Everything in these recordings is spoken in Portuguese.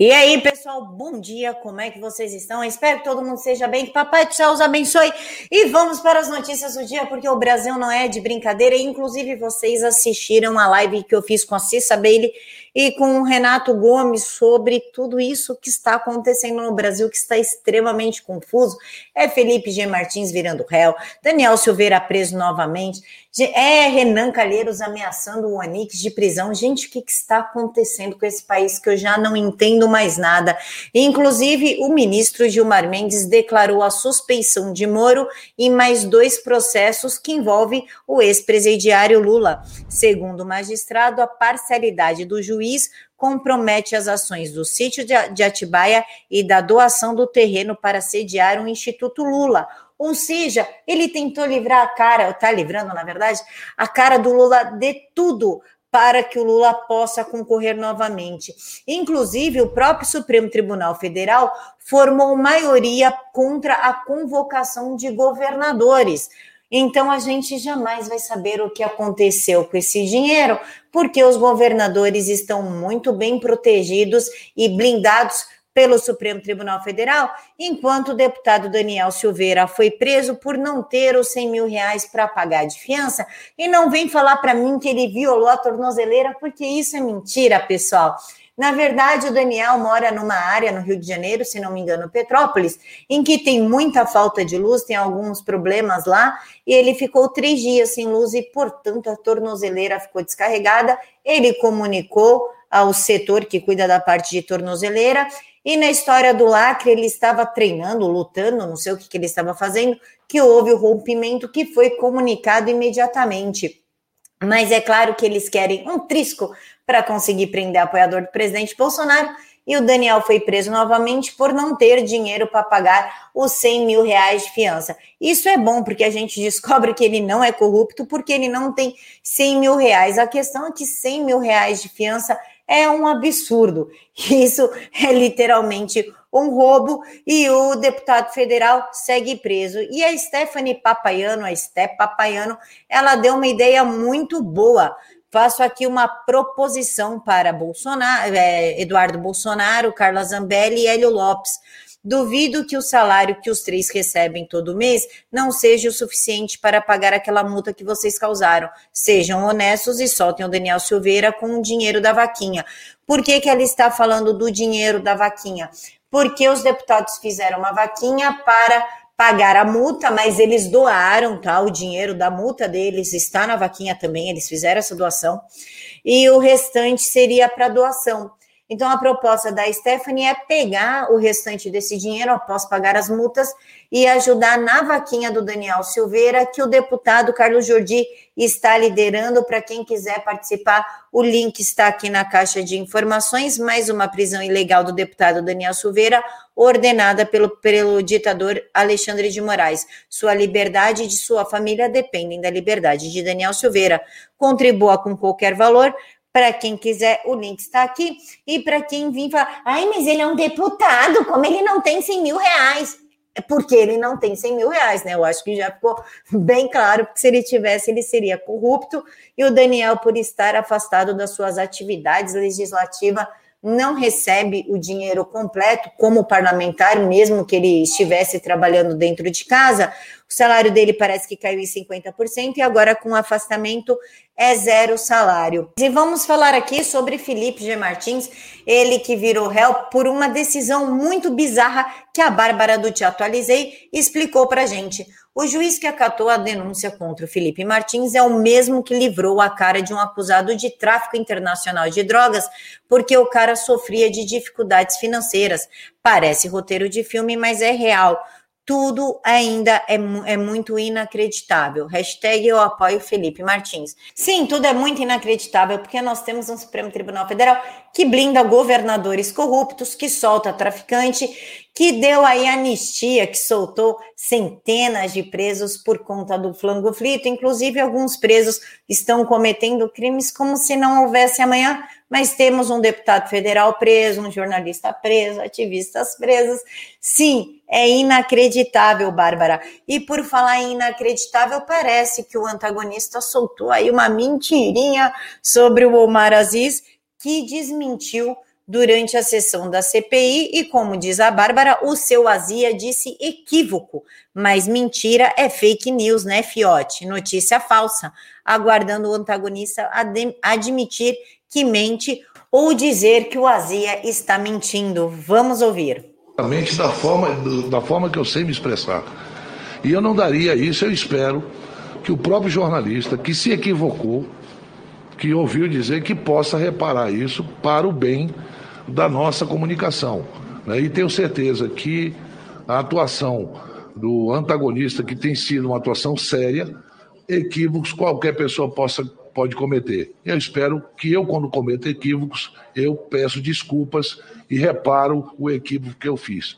E aí, pessoal, bom dia, como é que vocês estão? Eu espero que todo mundo seja bem, que Papai do Céu os abençoe. E vamos para as notícias do dia, porque o Brasil não é de brincadeira. Inclusive, vocês assistiram a live que eu fiz com a Cissa Bailey e com o Renato Gomes sobre tudo isso que está acontecendo no Brasil, que está extremamente confuso. É Felipe G. Martins virando réu, Daniel Silveira preso novamente, é Renan Calheiros ameaçando o Onix de prisão. Gente, o que, que está acontecendo com esse país que eu já não entendo mais nada? Inclusive, o ministro Gilmar Mendes declarou a suspeição de Moro em mais dois processos que envolvem o ex-presidiário Lula. Segundo o magistrado, a parcialidade do juiz compromete as ações do sítio de Atibaia e da doação do terreno para sediar o Instituto Lula. Ou seja, ele tentou livrar a cara, está livrando, na verdade, a cara do Lula de tudo para que o Lula possa concorrer novamente. Inclusive, o próprio Supremo Tribunal Federal formou maioria contra a convocação de governadores. Então a gente jamais vai saber o que aconteceu com esse dinheiro, porque os governadores estão muito bem protegidos e blindados pelo Supremo Tribunal Federal, enquanto o deputado Daniel Silveira foi preso por não ter os 100 mil reais para pagar de fiança. E não vem falar para mim que ele violou a tornozeleira, porque isso é mentira, pessoal. Na verdade, o Daniel mora numa área no Rio de Janeiro, se não me engano, Petrópolis, em que tem muita falta de luz, tem alguns problemas lá, e ele ficou três dias sem luz e, portanto, a tornozeleira ficou descarregada. Ele comunicou ao setor que cuida da parte de tornozeleira. E na história do lacre, ele estava treinando, lutando, não sei o que, que ele estava fazendo, que houve o rompimento que foi comunicado imediatamente. Mas é claro que eles querem um trisco para conseguir prender apoiador do presidente Bolsonaro. E o Daniel foi preso novamente por não ter dinheiro para pagar os 100 mil reais de fiança. Isso é bom, porque a gente descobre que ele não é corrupto, porque ele não tem 100 mil reais. A questão é que 100 mil reais de fiança é um absurdo. Isso é literalmente um roubo e o deputado federal segue preso. E a Stephanie Papaiano, a Steph Papaiano, ela deu uma ideia muito boa faço aqui uma proposição para Bolsonaro, é, Eduardo Bolsonaro, Carla Zambelli e Hélio Lopes. Duvido que o salário que os três recebem todo mês não seja o suficiente para pagar aquela multa que vocês causaram. Sejam honestos e soltem o Daniel Silveira com o dinheiro da vaquinha. Por que, que ela está falando do dinheiro da vaquinha? Porque os deputados fizeram uma vaquinha para pagar a multa, mas eles doaram, tá? O dinheiro da multa deles está na vaquinha também, eles fizeram essa doação. E o restante seria para doação. Então, a proposta da Stephanie é pegar o restante desse dinheiro após pagar as multas e ajudar na vaquinha do Daniel Silveira, que o deputado Carlos Jordi está liderando. Para quem quiser participar, o link está aqui na caixa de informações. Mais uma prisão ilegal do deputado Daniel Silveira, ordenada pelo, pelo ditador Alexandre de Moraes. Sua liberdade e de sua família dependem da liberdade de Daniel Silveira. Contribua com qualquer valor para quem quiser, o link está aqui. E para quem vir falar, ai, mas ele é um deputado, como ele não tem 100 mil reais? É porque ele não tem 100 mil reais, né? Eu acho que já ficou bem claro, porque se ele tivesse, ele seria corrupto. E o Daniel, por estar afastado das suas atividades legislativas, não recebe o dinheiro completo como parlamentar, mesmo que ele estivesse trabalhando dentro de casa. O salário dele parece que caiu em 50% e agora com afastamento é zero salário. E vamos falar aqui sobre Felipe G. Martins, ele que virou réu por uma decisão muito bizarra que a Bárbara do Te Atualizei explicou para gente. O juiz que acatou a denúncia contra o Felipe Martins é o mesmo que livrou a cara de um acusado de tráfico internacional de drogas, porque o cara sofria de dificuldades financeiras. Parece roteiro de filme, mas é real tudo ainda é, é, muito inacreditável. Hashtag eu apoio Felipe Martins. Sim, tudo é muito inacreditável, porque nós temos um Supremo Tribunal Federal que blinda governadores corruptos, que solta traficante, que deu aí anistia, que soltou centenas de presos por conta do flango frito. Inclusive, alguns presos estão cometendo crimes como se não houvesse amanhã, mas temos um deputado federal preso, um jornalista preso, ativistas presos. Sim, é inacreditável, Bárbara. E por falar em inacreditável, parece que o antagonista soltou aí uma mentirinha sobre o Omar Aziz, que desmentiu durante a sessão da CPI e, como diz a Bárbara, o seu Azia disse equívoco, mas mentira é fake news, né, Fiote? Notícia falsa, aguardando o antagonista ad admitir que mente ou dizer que o Azia está mentindo. Vamos ouvir. Da forma, da forma que eu sei me expressar. E eu não daria isso, eu espero que o próprio jornalista que se equivocou, que ouviu dizer que possa reparar isso para o bem da nossa comunicação. Né? E tenho certeza que a atuação do antagonista, que tem sido uma atuação séria, equívocos qualquer pessoa possa pode cometer. Eu espero que eu, quando cometo equívocos, eu peço desculpas e reparo o equívoco que eu fiz.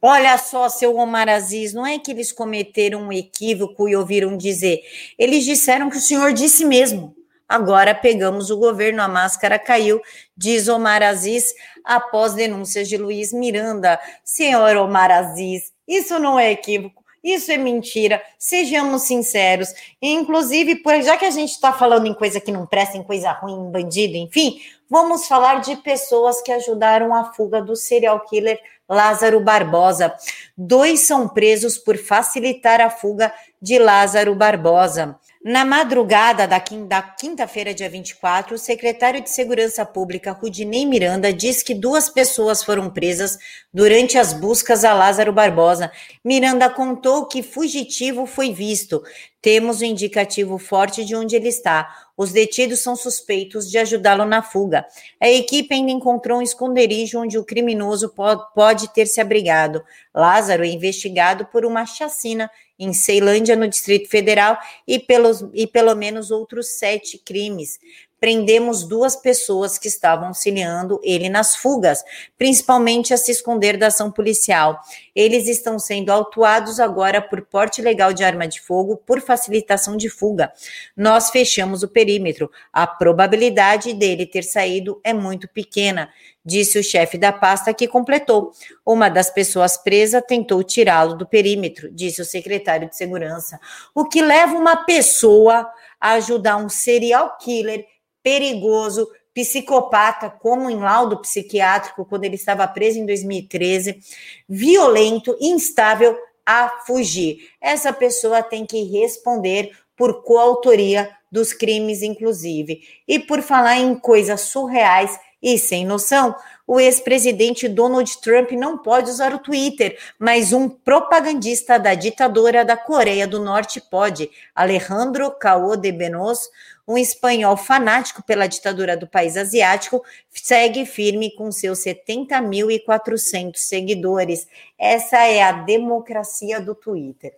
Olha só, seu Omar Aziz, não é que eles cometeram um equívoco e ouviram dizer. Eles disseram que o senhor disse mesmo. Agora pegamos o governo, a máscara caiu, diz Omar Aziz, após denúncias de Luiz Miranda. Senhor Omar Aziz, isso não é equívoco. Isso é mentira, sejamos sinceros. Inclusive, já que a gente está falando em coisa que não presta, em coisa ruim, em bandido, enfim, vamos falar de pessoas que ajudaram a fuga do serial killer Lázaro Barbosa. Dois são presos por facilitar a fuga de Lázaro Barbosa. Na madrugada da quinta-feira, dia 24, o secretário de Segurança Pública, Rudinei Miranda, diz que duas pessoas foram presas durante as buscas a Lázaro Barbosa. Miranda contou que fugitivo foi visto. Temos o um indicativo forte de onde ele está. Os detidos são suspeitos de ajudá-lo na fuga. A equipe ainda encontrou um esconderijo onde o criminoso pode ter se abrigado. Lázaro é investigado por uma chacina em Ceilândia, no Distrito Federal, e, pelos, e pelo menos outros sete crimes. Prendemos duas pessoas que estavam auxiliando ele nas fugas, principalmente a se esconder da ação policial. Eles estão sendo autuados agora por porte legal de arma de fogo por facilitação de fuga. Nós fechamos o perímetro. A probabilidade dele ter saído é muito pequena disse o chefe da pasta, que completou. Uma das pessoas presas tentou tirá-lo do perímetro, disse o secretário de Segurança. O que leva uma pessoa a ajudar um serial killer perigoso, psicopata, como em laudo psiquiátrico, quando ele estava preso em 2013, violento, instável, a fugir. Essa pessoa tem que responder por coautoria dos crimes, inclusive. E por falar em coisas surreais, e sem noção, o ex-presidente Donald Trump não pode usar o Twitter, mas um propagandista da ditadura da Coreia do Norte pode. Alejandro Cao de Benos, um espanhol fanático pela ditadura do país asiático, segue firme com seus 70.400 seguidores. Essa é a democracia do Twitter.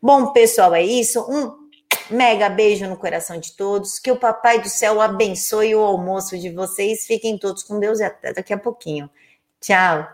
Bom, pessoal, é isso. Um Mega beijo no coração de todos. Que o Papai do Céu abençoe o almoço de vocês. Fiquem todos com Deus e até daqui a pouquinho. Tchau.